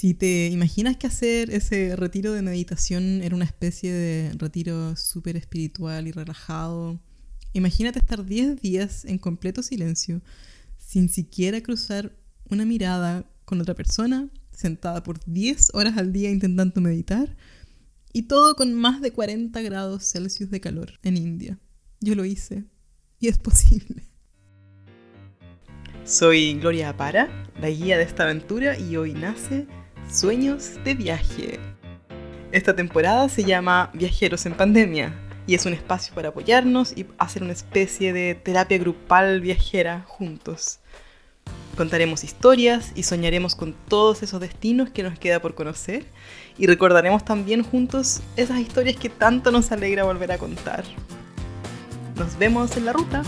Si te imaginas que hacer ese retiro de meditación era una especie de retiro súper espiritual y relajado, imagínate estar 10 días en completo silencio, sin siquiera cruzar una mirada con otra persona, sentada por 10 horas al día intentando meditar, y todo con más de 40 grados Celsius de calor en India. Yo lo hice, y es posible. Soy Gloria Apara, la guía de esta aventura, y hoy nace Sueños de Viaje. Esta temporada se llama Viajeros en Pandemia y es un espacio para apoyarnos y hacer una especie de terapia grupal viajera juntos. Contaremos historias y soñaremos con todos esos destinos que nos queda por conocer y recordaremos también juntos esas historias que tanto nos alegra volver a contar. Nos vemos en la ruta.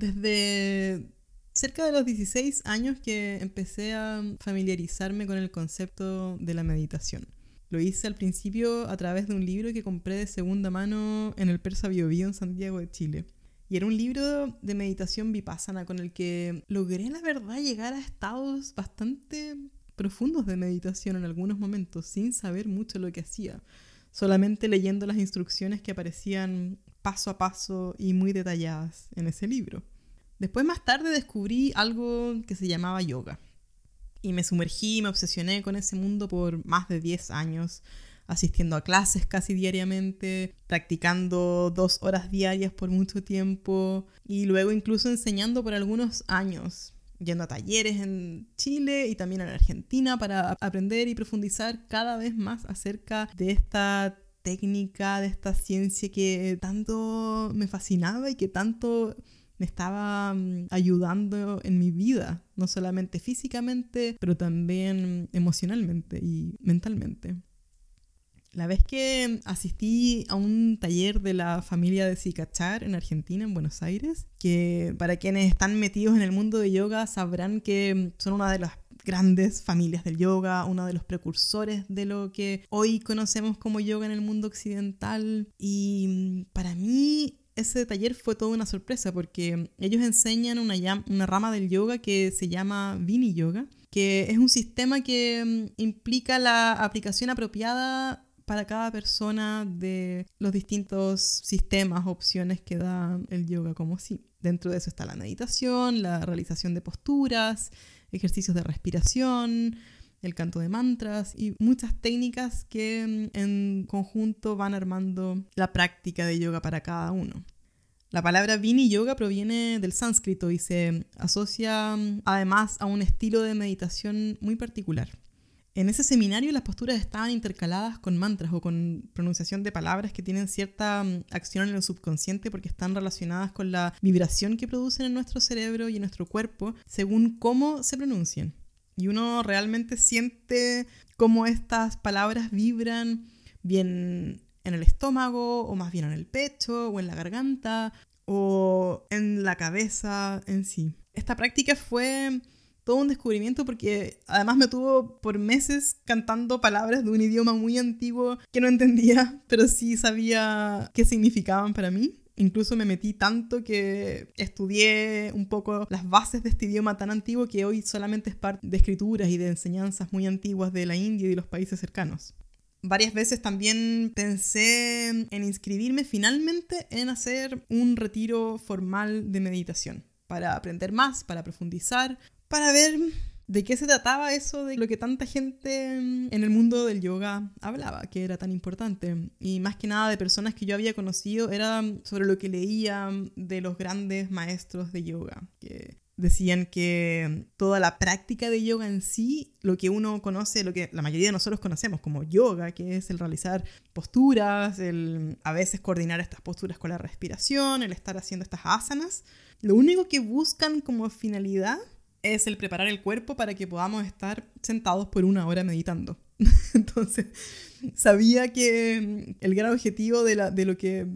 Desde cerca de los 16 años que empecé a familiarizarme con el concepto de la meditación. Lo hice al principio a través de un libro que compré de segunda mano en el Persa Bio, en Santiago de Chile. Y era un libro de meditación vipassana con el que logré, la verdad, llegar a estados bastante profundos de meditación en algunos momentos, sin saber mucho lo que hacía, solamente leyendo las instrucciones que aparecían paso a paso y muy detalladas en ese libro. Después más tarde descubrí algo que se llamaba yoga. Y me sumergí, me obsesioné con ese mundo por más de 10 años, asistiendo a clases casi diariamente, practicando dos horas diarias por mucho tiempo y luego incluso enseñando por algunos años, yendo a talleres en Chile y también en Argentina para aprender y profundizar cada vez más acerca de esta técnica, de esta ciencia que tanto me fascinaba y que tanto me estaba mm, ayudando en mi vida, no solamente físicamente, pero también emocionalmente y mentalmente. La vez que asistí a un taller de la familia de Sikachar en Argentina, en Buenos Aires, que para quienes están metidos en el mundo de yoga sabrán que son una de las grandes familias del yoga, uno de los precursores de lo que hoy conocemos como yoga en el mundo occidental. Y mm, para mí ese taller fue toda una sorpresa porque ellos enseñan una, rama del yoga que se llama Vini Yoga, que es un sistema que mm, implica la aplicación apropiada para cada persona de los distintos sistemas, opciones que da el yoga como sí. Dentro de eso está la meditación, la realización de posturas, ejercicios de respiración, el canto de mantras y muchas técnicas que mm, en conjunto van armando la práctica de yoga para cada uno. La palabra Vini Yoga proviene del sánscrito y se asocia mm, además a un estilo de meditación muy particular. En ese seminario las posturas estaban intercaladas con mantras o con pronunciación de palabras que tienen cierta mm, acción en el subconsciente porque están relacionadas con la vibración que producen en nuestro cerebro y en nuestro cuerpo según cómo se pronuncien. Y uno realmente siente cómo estas palabras vibran bien en el estómago o más bien en el pecho o en la garganta o en la cabeza en sí. Esta práctica fue todo un descubrimiento porque además me tuvo por meses cantando palabras de un idioma muy antiguo que no entendía, pero sí sabía qué significaban para mí. Incluso me metí tanto que estudié un poco las bases de este idioma tan antiguo que hoy solamente es parte de escrituras y de enseñanzas muy antiguas de la India y de los países cercanos. Varias veces también pensé en inscribirme finalmente en hacer un retiro formal de meditación para aprender más, para profundizar, para ver de qué se trataba eso de lo que tanta gente en el mundo del yoga hablaba, que era tan importante. Y más que nada de personas que yo había conocido, era sobre lo que leía de los grandes maestros de yoga, que decían que toda la práctica de yoga en sí, lo que uno conoce, lo que la mayoría de nosotros conocemos como yoga, que es el realizar posturas, el a veces coordinar estas posturas con la respiración, el estar haciendo estas asanas, lo único que buscan como finalidad es el preparar el cuerpo para que podamos estar sentados por una hora meditando. Entonces, sabía que el gran objetivo de, la, de lo que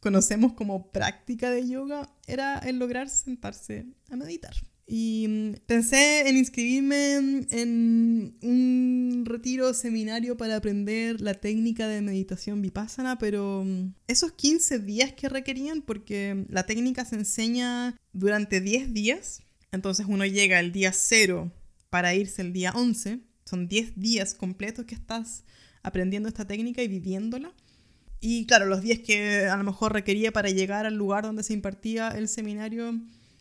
conocemos como práctica de yoga era el lograr sentarse a meditar. Y mm, pensé en inscribirme en un retiro seminario para aprender la técnica de meditación vipassana, pero mm, esos 15 días que requerían, porque la técnica se enseña durante 10 días, entonces uno llega el día 0 para irse el día 11, son 10 días completos que estás aprendiendo esta técnica y viviéndola. Y claro, los días que a lo mejor requería para llegar al lugar donde se impartía el seminario,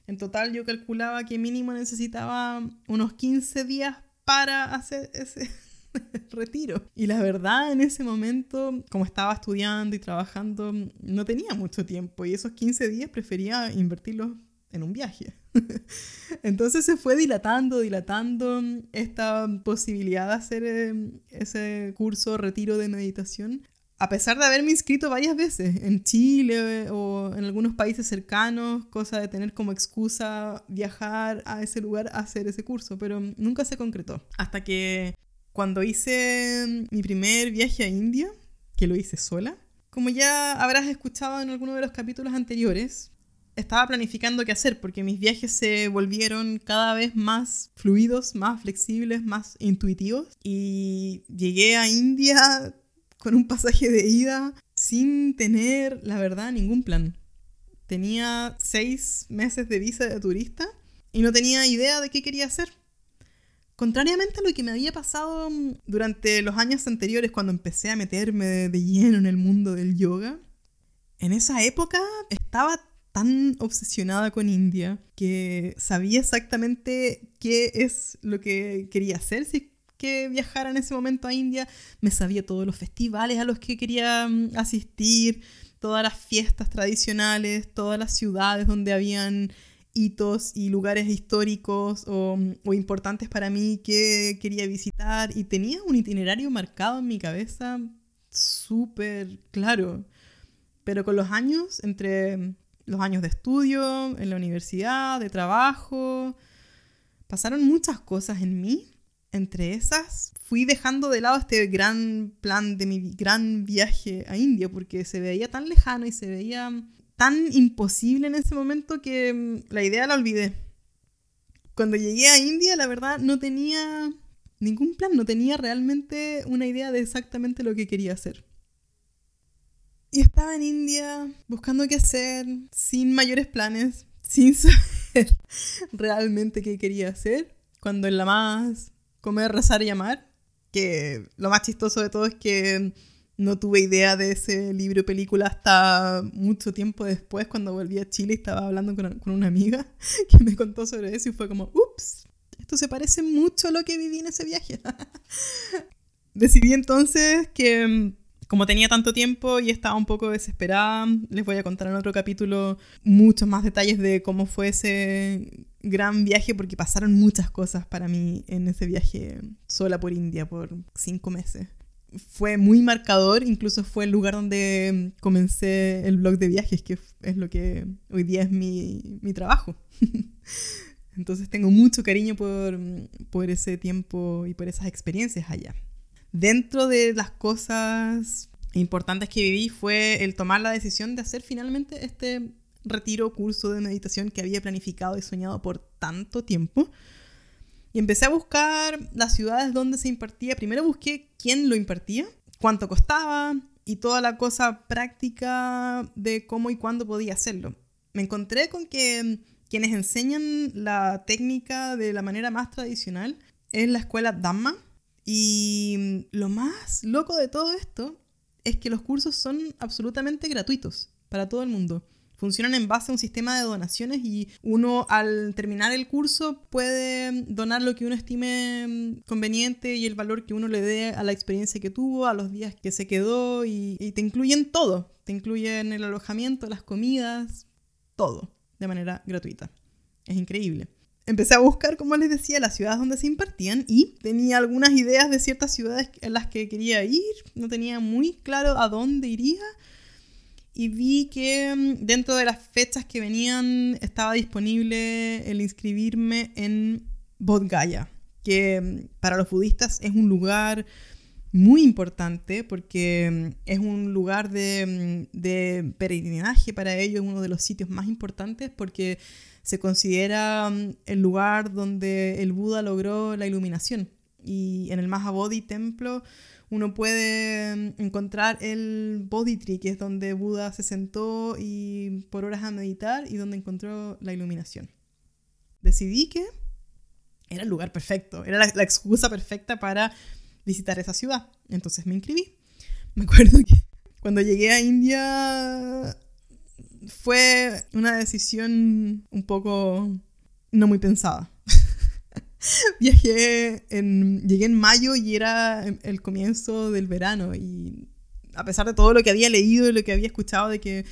en total yo calculaba que mínimo necesitaba unos 15 días para hacer ese retiro. Y la verdad, en ese momento, como estaba estudiando y trabajando, no tenía mucho tiempo y esos 15 días prefería invertirlos en un viaje. Entonces se fue dilatando, dilatando esta posibilidad de hacer eh, ese curso retiro de meditación. A pesar de haberme inscrito varias veces en Chile o en algunos países cercanos, cosa de tener como excusa viajar a ese lugar a hacer ese curso, pero nunca se concretó. Hasta que cuando hice mi primer viaje a India, que lo hice sola, como ya habrás escuchado en alguno de los capítulos anteriores, estaba planificando qué hacer porque mis viajes se volvieron cada vez más fluidos, más flexibles, más intuitivos. Y llegué a India con un pasaje de ida sin tener, la verdad, ningún plan. Tenía seis meses de visa de turista y no tenía idea de qué quería hacer. Contrariamente a lo que me había pasado durante los años anteriores cuando empecé a meterme de lleno en el mundo del yoga, en esa época estaba tan obsesionada con India que sabía exactamente qué es lo que quería hacer si que viajara en ese momento a India. Me sabía todos los festivales a los que quería mm, asistir, todas las fiestas tradicionales, todas las ciudades donde habían hitos y lugares históricos o, o, importantes para mí que quería visitar y tenía un itinerario marcado en mi cabeza súper claro. Pero con los años, entre los años de estudio, en la universidad, de trabajo. Pasaron muchas cosas en mí. Entre esas, fui dejando de lado este gran plan de mi gran viaje a India porque se veía tan lejano y se veía tan imposible en ese momento que mm, la idea la olvidé. Cuando llegué a India, la verdad, no tenía ningún plan, no tenía realmente una idea de exactamente lo que quería hacer. Y estaba en India buscando qué hacer, sin mayores planes, sin saber realmente qué quería hacer. Cuando en la más comer, rezar y amar, que lo más chistoso de todo es que no tuve idea de ese libro o película hasta mucho tiempo después, cuando volví a Chile y estaba hablando con, con una amiga que me contó sobre eso y fue como, ups, esto se parece mucho a lo que viví en ese viaje. Decidí entonces que como tenía tanto tiempo y estaba un poco desesperada, les voy a contar en otro capítulo muchos más detalles de cómo fue ese gran viaje, porque pasaron muchas cosas para mí en ese viaje sola por India por cinco meses. Fue muy marcador, incluso fue el lugar donde comencé el blog de viajes, que es lo que hoy día es mi, mi trabajo. Entonces tengo mucho cariño por, por ese tiempo y por esas experiencias allá dentro de las cosas importantes que viví fue el tomar la decisión de hacer finalmente este retiro curso de meditación que había planificado y soñado por tanto tiempo. Y empecé a buscar las ciudades donde se impartía. Primero busqué quién lo impartía, cuánto costaba y toda la cosa práctica de cómo y cuándo podía hacerlo. Me encontré con que quienes enseñan la técnica de la manera más tradicional es la escuela Dhamma, y lo más loco de todo esto es que los cursos son absolutamente gratuitos para todo el mundo. Funcionan en base a un sistema de donaciones y uno al terminar el curso puede donar lo que uno estime mm, conveniente y el valor que uno le dé a la experiencia que tuvo, a los días que se quedó y, y te incluyen todo. Te incluyen el alojamiento, las comidas, todo de manera gratuita. Es increíble empecé a buscar, como les decía, las ciudades donde se impartían y tenía algunas ideas de ciertas ciudades en las que quería ir, no tenía muy claro a dónde iría. Y vi que mm, dentro de las fechas que venían estaba disponible el inscribirme en Bodh Gaya, que mm, para los budistas es un lugar muy importante porque mm, es un lugar de, de peregrinaje para ellos, uno de los sitios más importantes porque se considera mm, el lugar donde el Buda logró la iluminación. Y en el Mahabodhi templo uno puede encontrar el Bodhi Tree, que es donde Buda se sentó y por horas a meditar y donde encontró la iluminación. Decidí que era el lugar perfecto, era la, la excusa perfecta para visitar esa ciudad. Entonces me inscribí. Me acuerdo que cuando llegué a India fue una decisión un poco no muy pensada. Viajé llegué en mayo y era el comienzo del verano y a pesar de todo lo que había leído y lo que había escuchado de que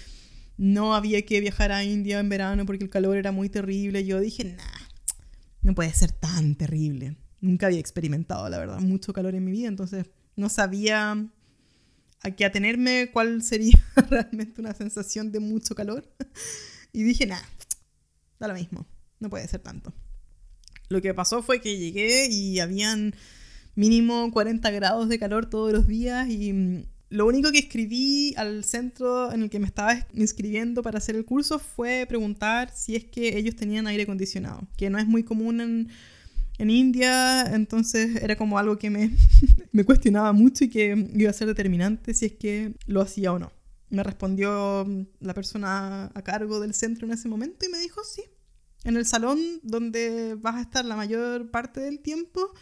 no había que viajar a India en verano porque el calor era muy terrible, yo dije, nah, no puede ser tan terrible nunca había experimentado, la verdad, mucho calor en mi vida, entonces no sabía a qué atenerme, cuál sería realmente una sensación de mucho calor. Y dije, nada, da lo mismo, no puede ser tanto. Lo que pasó fue que llegué y habían mínimo 40 grados de calor todos los días y mm, lo único que escribí al centro en el que me estaba inscribiendo para hacer el curso fue preguntar si es que ellos tenían aire acondicionado, que no es muy común en en India, entonces era como algo que me, me cuestionaba mucho y que iba a ser determinante si es que lo hacía o no. Me respondió la persona a cargo del centro en ese momento y me dijo, sí, en el salón donde vas a estar la mayor parte del tiempo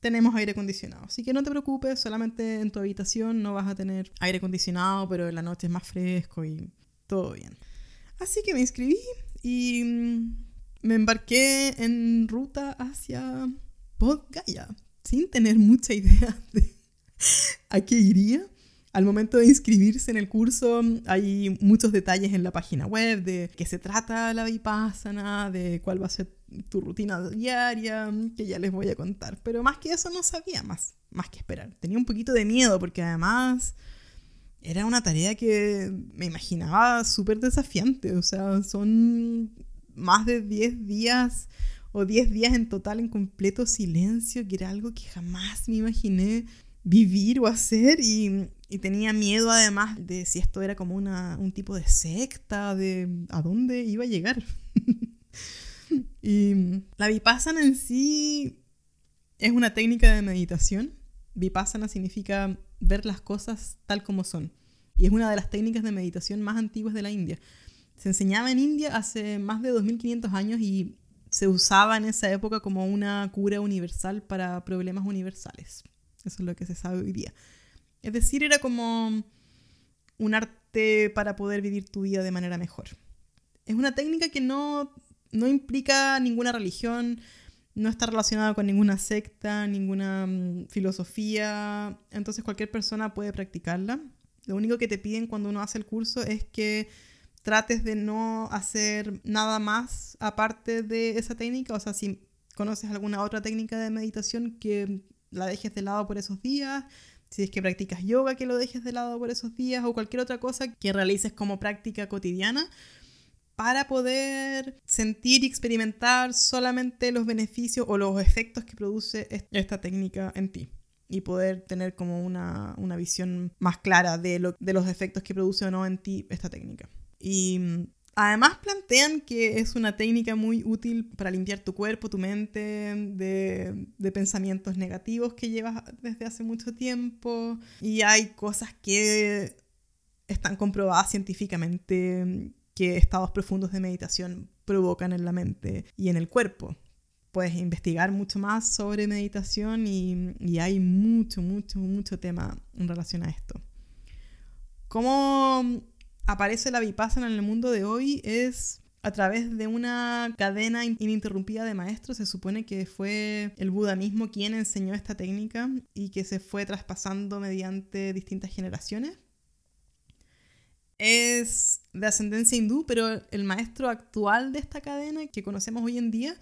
tenemos aire acondicionado. Así que no te preocupes, solamente en tu habitación no vas a tener aire acondicionado, pero en la noche es más fresco y todo bien. Así que me inscribí y me embarqué en ruta hacia Podgaya, sin tener mucha idea de a qué iría. Al momento de inscribirse en el curso hay muchos detalles en la página web de qué se trata la vipassana, de cuál va a ser tu rutina diaria, que ya les voy a contar. Pero más que eso no sabía más, más que esperar. Tenía un poquito de miedo porque además era una tarea que me imaginaba súper desafiante. O sea, son más de 10 días o 10 días en total en completo silencio, que era algo que jamás me imaginé vivir o hacer y, tenía miedo además de si esto era como una, un tipo de secta, de a dónde iba a llegar. y la vipassana en sí es una técnica de meditación. Vipassana significa ver las cosas tal como son. Y es una de las técnicas de meditación más antiguas de la India. Se enseñaba en India hace más de 2500 años y se usaba en esa época como una cura universal para problemas universales. Eso es lo que se sabe hoy día. Es decir, era como un arte para poder vivir tu vida de manera mejor. Es una técnica que no, no implica ninguna religión, no está relacionada con ninguna secta, ninguna mm, filosofía, entonces cualquier persona puede practicarla. Lo único que te piden cuando uno hace el curso es que trates de no hacer nada más aparte de esa técnica. O sea, si conoces alguna otra técnica de meditación, que la dejes de lado por esos días. Si es que practicas yoga, que lo dejes de lado por esos días. O cualquier otra cosa que realices como práctica cotidiana para poder sentir y experimentar solamente los beneficios o los efectos que produce esta técnica en ti y poder tener como una, una visión más clara de, lo, de los efectos que produce o no en ti esta técnica. Y mm, además plantean que es una técnica muy útil para limpiar tu cuerpo, tu mente de, pensamientos negativos que llevas desde hace mucho tiempo. Y hay cosas que están comprobadas científicamente mm, que estados profundos de meditación provocan en la mente y en el cuerpo. Puedes investigar mucho más sobre meditación y, y hay mucho, mucho, mucho tema en relación a esto. ¿Cómo aparece la vipassana en el mundo de hoy es a través de una cadena ininterrumpida de maestros. Se supone que fue el Buda mismo quien enseñó esta técnica y que se fue traspasando mediante distintas generaciones. Es de ascendencia hindú, pero el maestro actual de esta cadena que conocemos hoy en día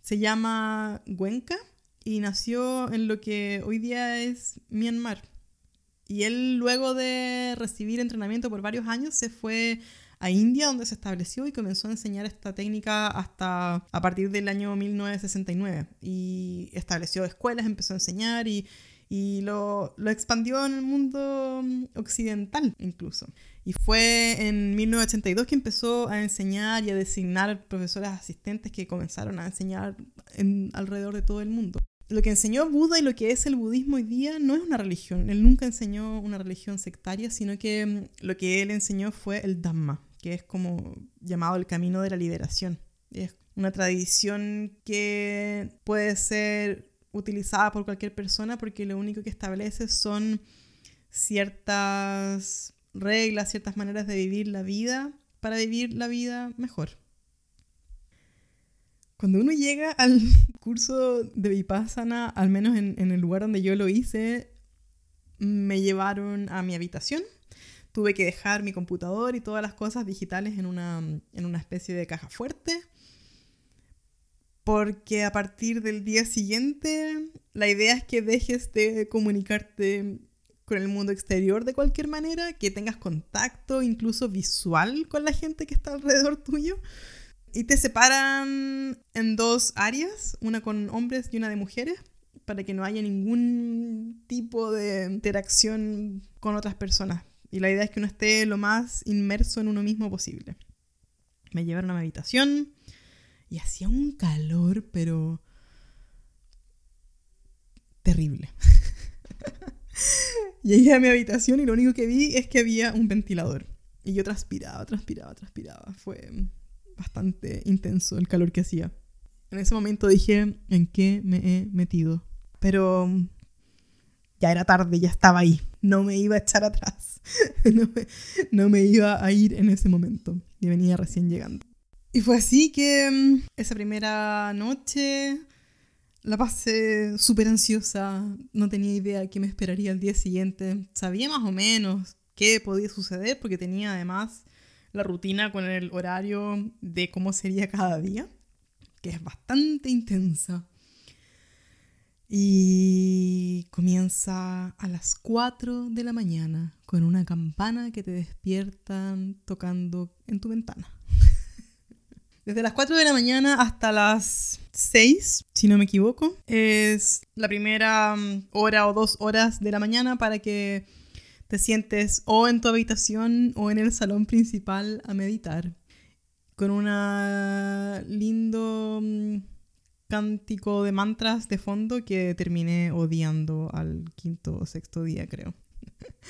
se llama Gwenka y nació en lo que hoy día es Myanmar. Y él luego de recibir entrenamiento por varios años se fue a India donde se estableció y comenzó a enseñar esta técnica hasta a partir del año 1969 y estableció escuelas, empezó a enseñar y, y lo, lo expandió en el mundo occidental incluso. Y fue en 1982 que empezó a enseñar y a designar profesores asistentes que comenzaron a enseñar en, alrededor de todo el mundo. Lo que enseñó Buda y lo que es el budismo hoy día no es una religión. Él nunca enseñó una religión sectaria, sino que mm, lo que él enseñó fue el Dhamma, que es como llamado el camino de la liberación. Es una tradición que puede ser utilizada por cualquier persona porque lo único que establece son ciertas reglas, ciertas maneras de vivir la vida para vivir la vida mejor. Cuando uno llega al curso de Vipassana, al menos en, el lugar donde yo lo hice, me llevaron a mi habitación. Tuve que dejar mi computador y todas las cosas digitales en una, en una especie de caja fuerte. Porque a partir del día siguiente, la idea es que dejes de comunicarte con el mundo exterior de cualquier manera, que tengas contacto incluso visual con la gente que está alrededor tuyo. Y te separan en dos áreas, una con hombres y una de mujeres, para que no haya ningún tipo de interacción con otras personas. Y la idea es que uno esté lo más inmerso en uno mismo posible. Me llevaron a mi habitación y hacía un calor, pero terrible. Llegué a mi habitación y lo único que vi es que había un ventilador. Y yo transpiraba, transpiraba, transpiraba. Fue bastante intenso el calor que hacía. En ese momento dije, ¿en qué me he metido? Pero ya era tarde, ya estaba ahí. No me iba a echar atrás. no, me, iba a ir en ese momento. Y venía recién llegando. Y fue así que mm, esa primera noche la pasé súper ansiosa, no tenía idea de qué me esperaría el día siguiente. Sabía más o menos qué podía suceder porque tenía además la rutina con el horario de cómo sería cada día, que es bastante intensa. Y comienza a las 4 de la mañana con una campana que te despiertan tocando en tu ventana. Desde las 4 de la mañana hasta las 6, si no me equivoco, es la primera mm, hora o dos horas de la mañana para que te sientes o en tu habitación o en el salón principal a meditar con un lindo mm, cántico de mantras de fondo que terminé odiando al quinto o sexto día, creo.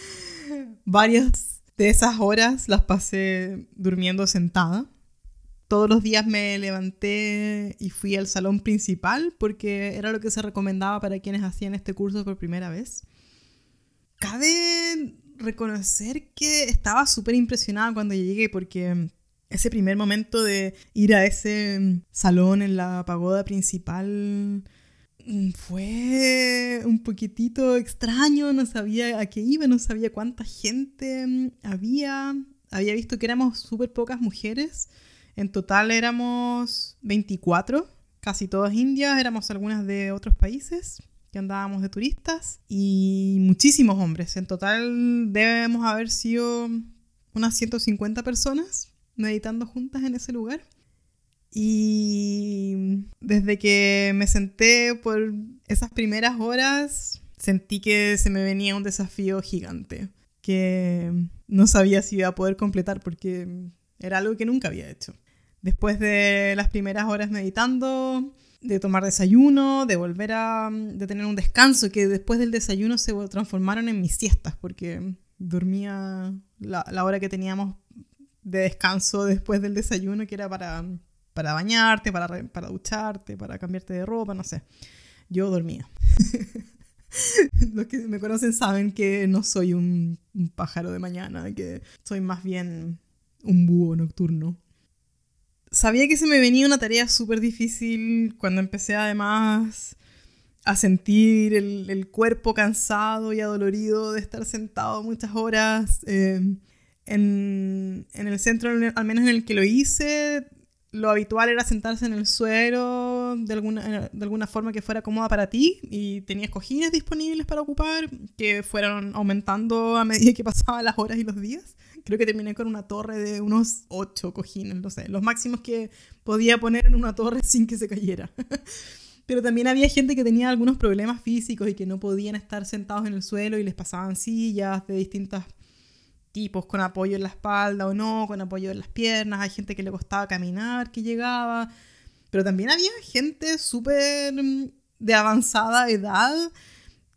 Varias de esas horas las pasé durmiendo sentada todos los días me levanté y fui al salón principal porque era lo que se recomendaba para quienes hacían este curso por primera vez. Cabe reconocer que estaba súper impresionada cuando llegué porque ese primer momento de ir a ese salón en la pagoda principal mm, fue un poquitito extraño, no sabía a qué iba, no sabía cuánta gente mm, había. Había visto que éramos súper pocas mujeres. En total éramos 24, casi todas indias, éramos algunas de otros países que andábamos de turistas y muchísimos hombres. En total debemos haber sido unas 150 personas meditando juntas en ese lugar. Y desde que me senté por esas primeras horas, sentí que se me venía un desafío gigante, que no sabía si iba a poder completar porque era algo que nunca había hecho después de las primeras horas meditando, de tomar desayuno, de volver a de tener un descanso, que después del desayuno se transformaron en mis siestas, porque dormía la, la hora que teníamos de descanso después del desayuno, que era para, para bañarte, para, para ducharte, para cambiarte de ropa, no sé. Yo dormía. Los que me conocen saben que no soy un, un pájaro de mañana, que soy más bien un búho nocturno sabía que se me venía una tarea súper difícil cuando empecé además a sentir el, cuerpo cansado y adolorido de estar sentado muchas horas. Eh, en, el centro, al menos en el que lo hice, lo habitual era sentarse en el suelo de alguna, de alguna forma que fuera cómoda para ti y tenías cojines disponibles para ocupar que fueron aumentando a medida que pasaban las horas y los días. Creo que terminé con una torre de unos ocho cojines, no sé, los máximos que podía poner en una torre sin que se cayera. Pero también había gente que tenía algunos problemas físicos y que no podían estar sentados en el suelo y les pasaban sillas de distintos tipos, con apoyo en la espalda o no, con apoyo en las piernas. Hay gente que le costaba caminar, que llegaba. Pero también había gente súper mm, de avanzada edad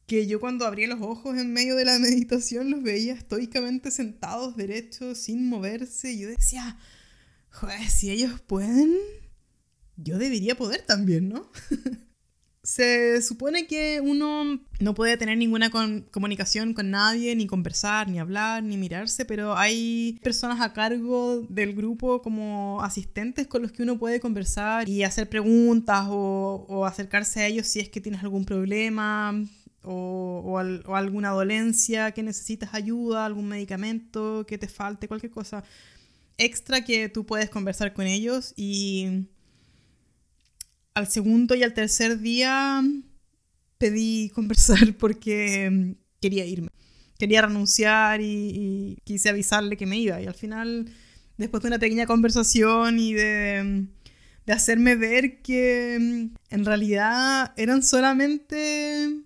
que yo cuando abría los ojos en medio de la meditación los veía estoicamente sentados derechos, sin moverse. Y yo decía, joder, si ellos pueden, yo debería poder también, ¿no? Se supone que uno no puede tener ninguna comunicación con nadie, ni conversar, ni hablar, ni mirarse, pero hay personas a cargo del grupo como asistentes con los que uno puede conversar y hacer preguntas o, o acercarse a ellos si es que tienes algún problema o, o, alguna dolencia que necesitas ayuda, algún medicamento que te falte, cualquier cosa extra que tú puedes conversar con ellos y al segundo y al tercer día pedí conversar porque quería irme. Quería renunciar y, quise avisarle que me iba. Y al final, después de una pequeña conversación y de, de hacerme ver que en realidad eran solamente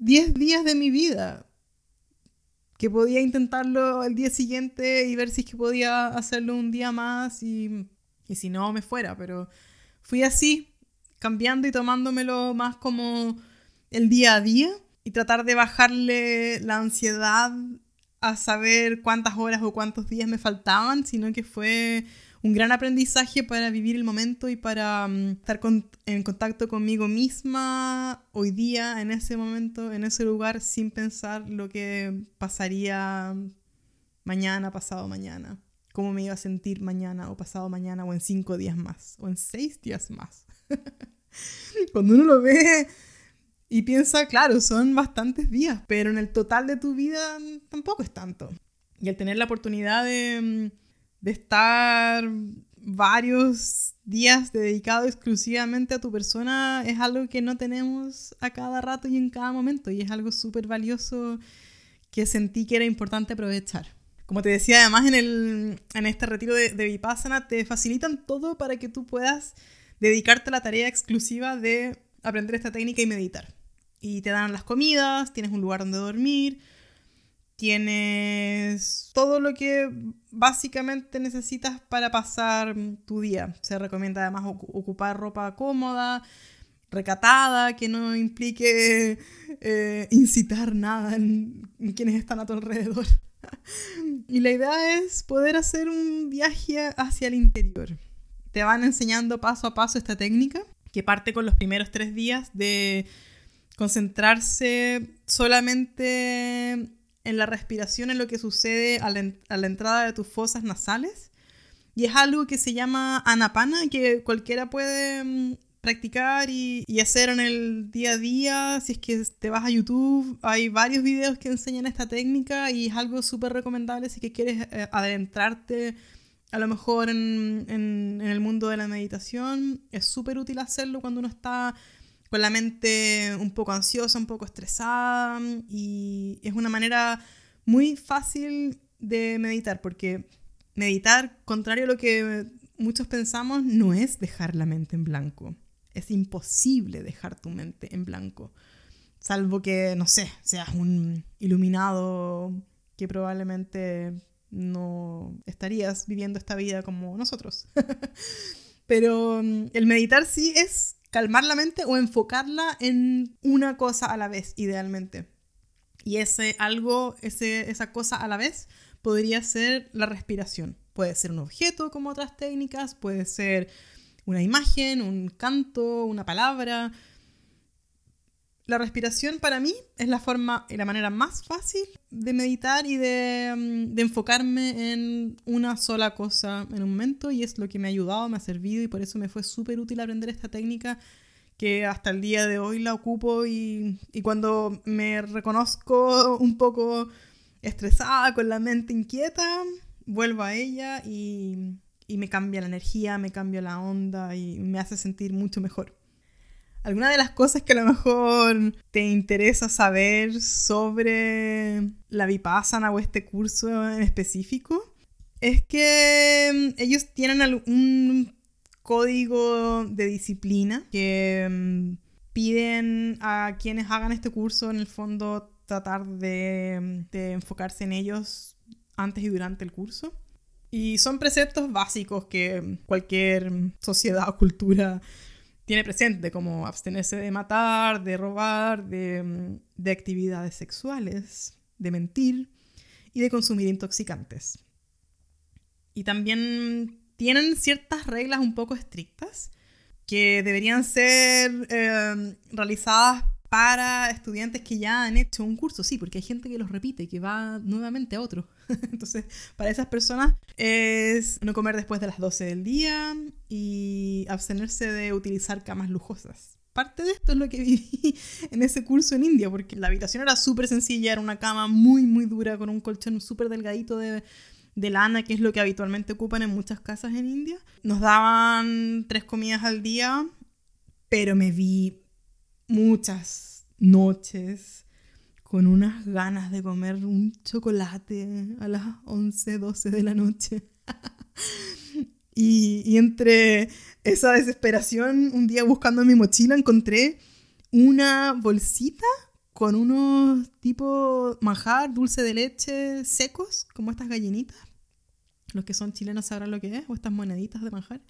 10 días de mi vida, que podía intentarlo el día siguiente y ver si es que podía hacerlo un día más y, y si no, me fuera, pero fui así, cambiando y tomándomelo más como el día a día y tratar de bajarle la ansiedad a saber cuántas horas o cuántos días me faltaban, sino que fue un gran aprendizaje para vivir el momento y para mm, estar en contacto conmigo misma hoy día, en ese momento, en ese lugar, sin pensar lo que pasaría mañana, pasado mañana cómo me iba a sentir mañana o pasado mañana o en cinco días más o en seis días más. Cuando uno lo ve y piensa, claro, son bastantes días, pero en el total de tu vida tampoco es tanto. Y el tener la oportunidad de, de estar varios días dedicado exclusivamente a tu persona es algo que no tenemos a cada rato y en cada momento y es algo súper valioso que sentí que era importante aprovechar. Como te decía, además en, el, en este retiro de, de Vipassana te facilitan todo para que tú puedas dedicarte a la tarea exclusiva de aprender esta técnica y meditar. Y te dan las comidas, tienes un lugar donde dormir, tienes todo lo que básicamente necesitas para pasar tu día. Se recomienda además ocupar ropa cómoda, recatada, que no implique eh, incitar nada en quienes están a tu alrededor y la idea es poder hacer un viaje hacia el interior. Te van enseñando paso a paso esta técnica, que parte con los primeros tres días de concentrarse solamente en la respiración, en lo que sucede a la, entrada de tus fosas nasales. Y es algo que se llama anapana, que cualquiera puede mm, practicar y, hacer en el día a día. Si es que te vas a YouTube, hay varios videos que enseñan esta técnica y es algo súper recomendable si que quieres eh, adentrarte a lo mejor en, en, el mundo de la meditación. Es súper útil hacerlo cuando uno está con la mente un poco ansiosa, un poco estresada y es una manera muy fácil de meditar porque meditar, contrario a lo que muchos pensamos, no es dejar la mente en blanco. Es imposible dejar tu mente en blanco. Salvo que, no sé, seas un iluminado que probablemente no estarías viviendo esta vida como nosotros. Pero mm, el meditar sí es calmar la mente o enfocarla en una cosa a la vez, idealmente. Y ese algo, ese, esa cosa a la vez, podría ser la respiración. Puede ser un objeto como otras técnicas, puede ser una imagen, un canto, una palabra. La respiración para mí es la forma y la manera más fácil de meditar y de, mm, de, enfocarme en una sola cosa en un momento y es lo que me ha ayudado, me ha servido y por eso me fue súper útil aprender esta técnica que hasta el día de hoy la ocupo y, y cuando me reconozco un poco estresada, con la mente inquieta, vuelvo a ella y, y me cambia la energía, me cambia la onda y me hace sentir mucho mejor. Alguna de las cosas que a lo mejor te interesa saber sobre la Vipassana o este curso en específico es que mm, ellos tienen un código de disciplina que mm, piden a quienes hagan este curso, en el fondo, tratar de, de enfocarse en ellos antes y durante el curso. Y son preceptos básicos que cualquier sociedad o cultura tiene presente, como abstenerse de matar, de robar, de, de actividades sexuales, de mentir y de consumir intoxicantes. Y también tienen ciertas reglas un poco estrictas que deberían ser eh, realizadas para estudiantes que ya han hecho un curso, sí, porque hay gente que los repite, que va nuevamente a otro. Entonces, para esas personas es no comer después de las 12 del día y abstenerse de utilizar camas lujosas. Parte de esto es lo que viví en ese curso en India, porque la habitación era súper sencilla, era una cama muy, muy dura, con un colchón súper delgadito de, de lana, que es lo que habitualmente ocupan en muchas casas en India. Nos daban tres comidas al día, pero me vi muchas noches con unas ganas de comer un chocolate a las 11, 12 de la noche. y, entre esa desesperación, un día buscando en mi mochila encontré una bolsita con unos tipo manjar, dulce de leche secos, como estas gallinitas. Los que son chilenos sabrán lo que es, o estas moneditas de manjar.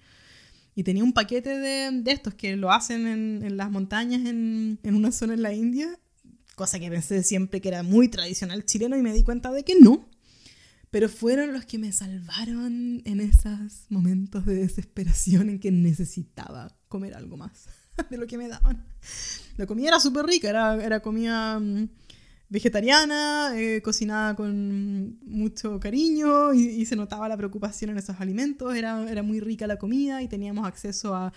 Y tenía un paquete de, estos que lo hacen en, las montañas en, una zona en la India, cosa que pensé siempre que era muy tradicional chileno y me di cuenta de que no. Pero fueron los que me salvaron en esos momentos de desesperación en que necesitaba comer algo más de lo que me daban. La comida era súper rica, era, era comida mm, vegetariana, eh, cocinada con mucho cariño y, se notaba la preocupación en esos alimentos, era, era muy rica la comida y teníamos acceso a,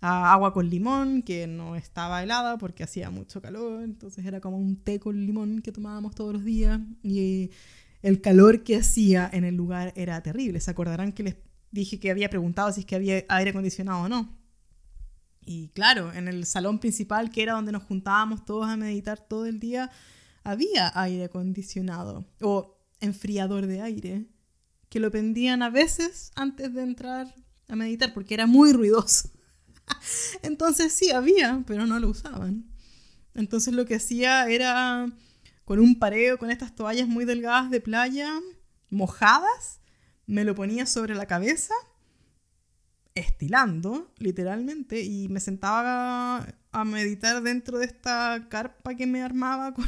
agua con limón que no estaba helada porque hacía mucho calor, entonces era como un té con limón que tomábamos todos los días y el calor que hacía en el lugar era terrible. Se acordarán que les dije que había preguntado si es que había aire acondicionado o no. Y claro, en el salón principal, que era donde nos juntábamos todos a meditar todo el día, había aire acondicionado o enfriador de aire que lo pendían a veces antes de entrar a meditar porque era muy ruidoso. Entonces sí había, pero no lo usaban. Entonces lo que hacía era con un pareo, con estas toallas muy delgadas de playa, mojadas, me lo ponía sobre la cabeza, estilando, literalmente, y me sentaba a meditar dentro de esta carpa que me armaba con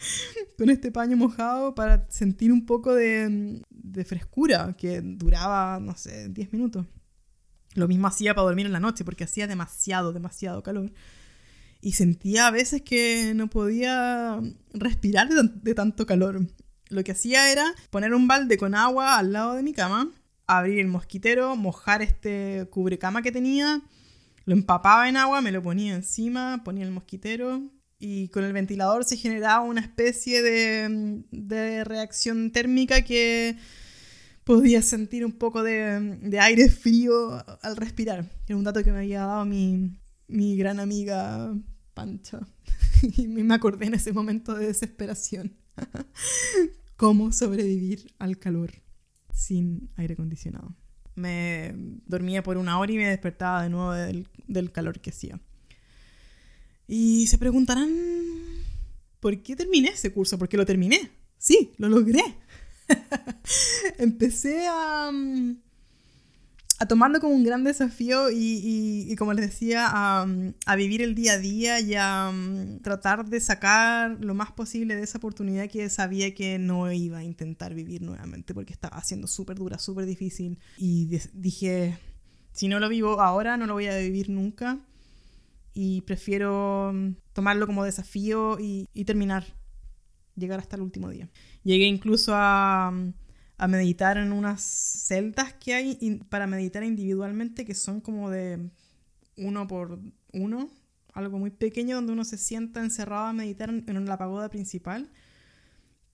con este paño mojado para sentir un poco de, frescura que duraba, no sé, 10 minutos. Lo mismo hacía para dormir en la noche porque hacía demasiado, demasiado calor. Y sentía a veces que no podía respirar de, tanto calor. Lo que hacía era poner un balde con agua al lado de mi cama, abrir el mosquitero, mojar este cubrecama que tenía, lo empapaba en agua, me lo ponía encima, ponía el mosquitero, y con el ventilador se generaba una especie de, reacción térmica que podía sentir un poco de, aire frío al respirar. Es un dato que me había dado mi, gran amiga Pancha. y me acordé en ese momento de desesperación. Cómo sobrevivir al calor sin aire acondicionado. Me dormía por una hora y me despertaba de nuevo del calor que hacía. Y se preguntarán, ¿por qué terminé ese curso? Porque lo terminé. Sí, lo logré. Empecé a, a tomarlo como un gran desafío y, como les decía, a, a, vivir el día a día y a mm, tratar de sacar lo más posible de esa oportunidad que sabía que no iba a intentar vivir nuevamente porque estaba siendo súper dura, súper difícil. Y dije, si no lo vivo ahora, no lo voy a vivir nunca y prefiero mm, tomarlo como desafío y, terminar, llegar hasta el último día. Llegué incluso a, mm, meditar en unas celdas que hay para meditar individualmente que son como de uno por uno, algo muy pequeño donde uno se sienta encerrado a meditar en, la pagoda principal,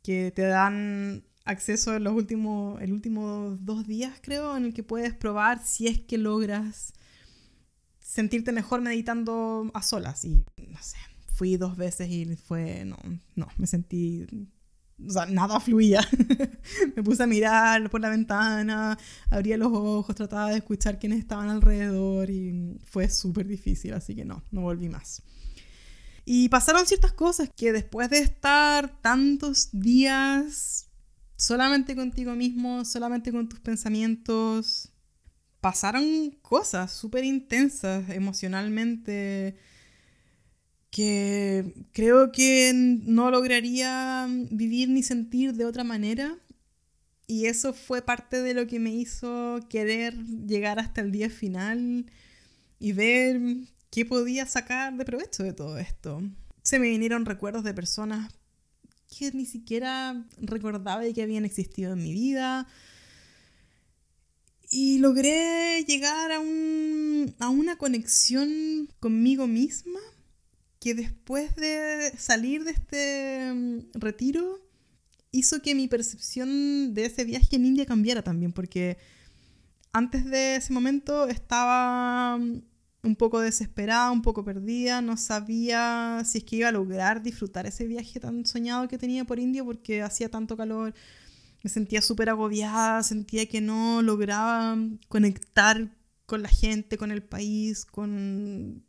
que te dan acceso en los últimos, el últimos dos días creo, en el que puedes probar si es que logras sentirte mejor meditando a solas. Y no sé, fui dos veces y fue, no, no, me sentí o sea, nada fluía. me puse a mirar por la ventana, abría los ojos, trataba de escuchar quiénes estaban alrededor y fue súper difícil, así que no, no volví más. Y pasaron ciertas cosas que después de estar tantos días solamente contigo mismo, solamente con tus pensamientos, pasaron cosas súper intensas emocionalmente que creo que no lograría vivir ni sentir de otra manera. Y eso fue parte de lo que me hizo querer llegar hasta el día final y ver qué podía sacar de provecho de todo esto. Se me vinieron recuerdos de personas que ni siquiera recordaba y que habían existido en mi vida. Y logré llegar a, un, a una conexión conmigo misma que después de salir de este mm, retiro hizo que mi percepción de ese viaje en India cambiara también, porque antes de ese momento estaba mm, un poco desesperada, un poco perdida, no sabía si es que iba a lograr disfrutar ese viaje tan soñado que tenía por India porque hacía tanto calor, me sentía súper agobiada, sentía que no lograba conectar con la gente, con el país, con,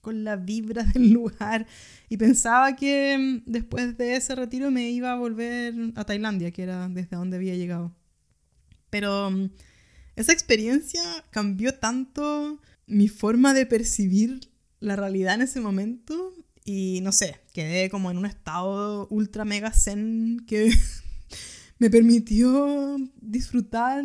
con la vibra del lugar y pensaba que mm, después de ese retiro me iba a volver a Tailandia, que era desde donde había llegado. Pero mm, esa experiencia cambió tanto mi forma de percibir la realidad en ese momento y no sé, quedé como en un estado ultra mega zen que me permitió disfrutar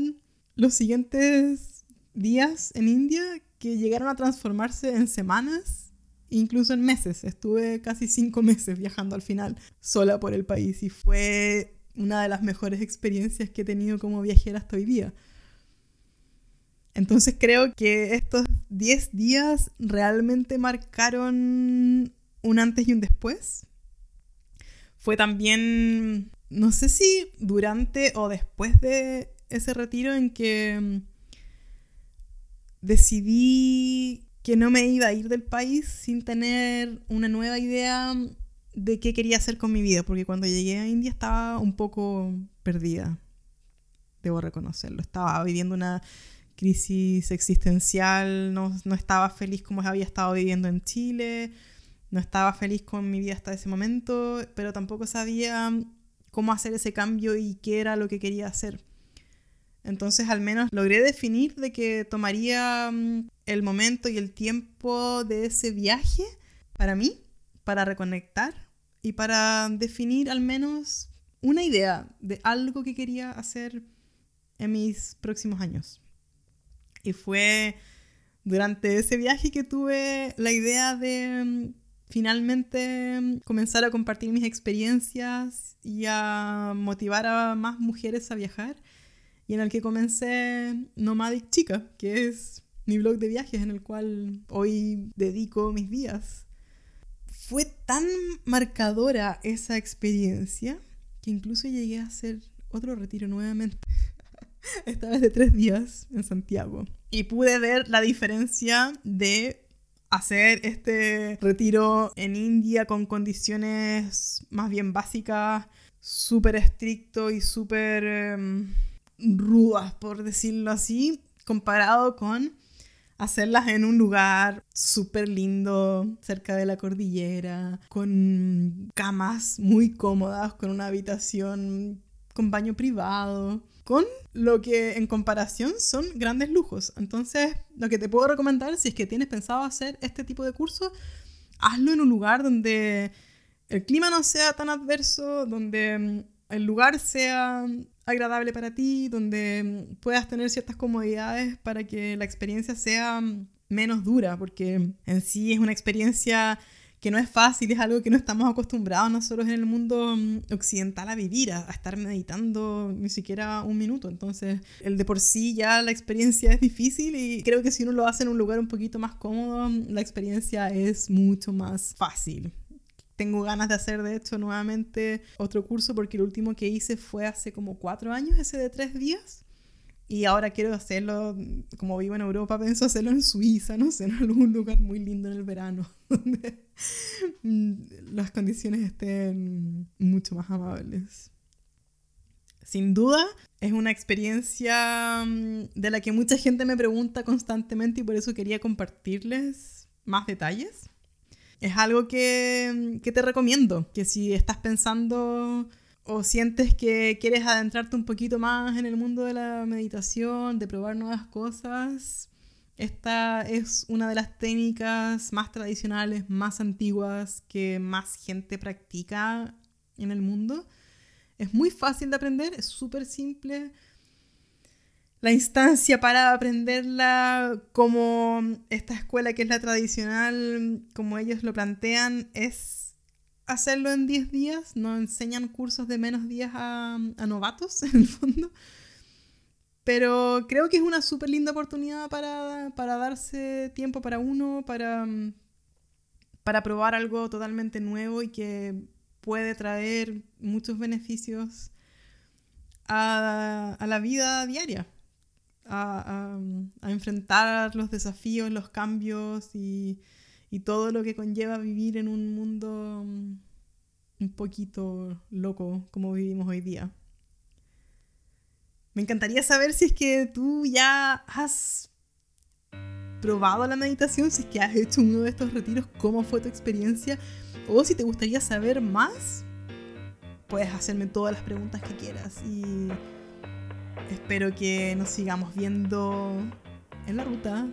los siguientes días en India que llegaron a transformarse en semanas, incluso en meses. Estuve casi cinco meses viajando al final sola por el país y fue una de las mejores experiencias que he tenido como viajera hasta hoy día. Entonces creo que estos 10 días realmente marcaron un antes y un después. Fue también, no sé si durante o después de ese retiro en que mm, decidí que no me iba a ir del país sin tener una nueva idea de qué quería hacer con mi vida, porque cuando llegué a India estaba un poco perdida, debo reconocerlo, estaba viviendo una crisis existencial, no, no, estaba feliz como había estado viviendo en Chile, no estaba feliz con mi vida hasta ese momento, pero tampoco sabía cómo hacer ese cambio y qué era lo que quería hacer. Entonces al menos logré definir de que tomaría mm, el momento y el tiempo de ese viaje para mí, para reconectar y para definir al menos una idea de algo que quería hacer en mis próximos años. Y fue durante ese viaje que tuve la idea de mm, finalmente mm, comenzar a compartir mis experiencias y a motivar a más mujeres a viajar. Y en el que comencé Nomadic Chica, que es mi blog de viajes en el cual hoy dedico mis días. Fue tan marcadora esa experiencia que incluso llegué a hacer otro retiro nuevamente. Esta vez de tres días en Santiago. Y pude ver la diferencia de hacer este retiro en India con condiciones más bien básicas, súper estricto y súper em, rudas, por decirlo así, comparado con hacerlas en un lugar súper lindo, cerca de la cordillera, con camas muy cómodas, con una habitación con baño privado, con lo que en comparación son grandes lujos. Entonces, lo que te puedo recomendar, si es que tienes pensado hacer este tipo de curso, hazlo en un lugar donde el clima no sea tan adverso, donde mm, el lugar sea agradable para ti, donde mm, puedas tener ciertas comodidades para que la experiencia sea mm, menos dura, porque en sí es una experiencia que no es fácil, es algo que no estamos acostumbrados nosotros en el mundo mm, occidental a vivir, a, estar meditando ni siquiera un minuto. Entonces, el de por sí ya la experiencia es difícil y creo que si uno lo hace en un lugar un poquito más cómodo, la experiencia es mucho más fácil. Tengo ganas de hacer, de hecho, nuevamente otro curso porque el último que hice fue hace como cuatro años, ese de tres días. Y ahora quiero hacerlo, como vivo en Europa, pienso hacerlo en Suiza, no sé, en algún lugar muy lindo en el verano, donde las condiciones estén mucho más amables. Sin duda, es una experiencia mm, de la que mucha gente me pregunta constantemente y por eso quería compartirles más detalles. Es algo que, que te recomiendo, que si estás pensando o sientes que quieres adentrarte un poquito más en el mundo de la meditación, de probar nuevas cosas, esta es una de las técnicas más tradicionales, más antiguas, que más gente practica en el mundo. Es muy fácil de aprender, es súper simple. La instancia para aprenderla como esta escuela que es la tradicional, como ellos lo plantean, es hacerlo en 10 días, no enseñan cursos de menos días a, novatos, en el fondo. Pero creo que es una súper linda oportunidad para, darse tiempo para uno, para, para probar algo totalmente nuevo y que puede traer muchos beneficios a, la vida diaria, a, enfrentar los desafíos, los cambios y, y todo lo que conlleva vivir en un mundo mm, un poquito loco como vivimos hoy día. Me encantaría saber si es que tú ya has probado la meditación, si es que has hecho uno de estos retiros, cómo fue tu experiencia, o si te gustaría saber más, puedes hacerme todas las preguntas que quieras y espero que nos sigamos viendo en la ruta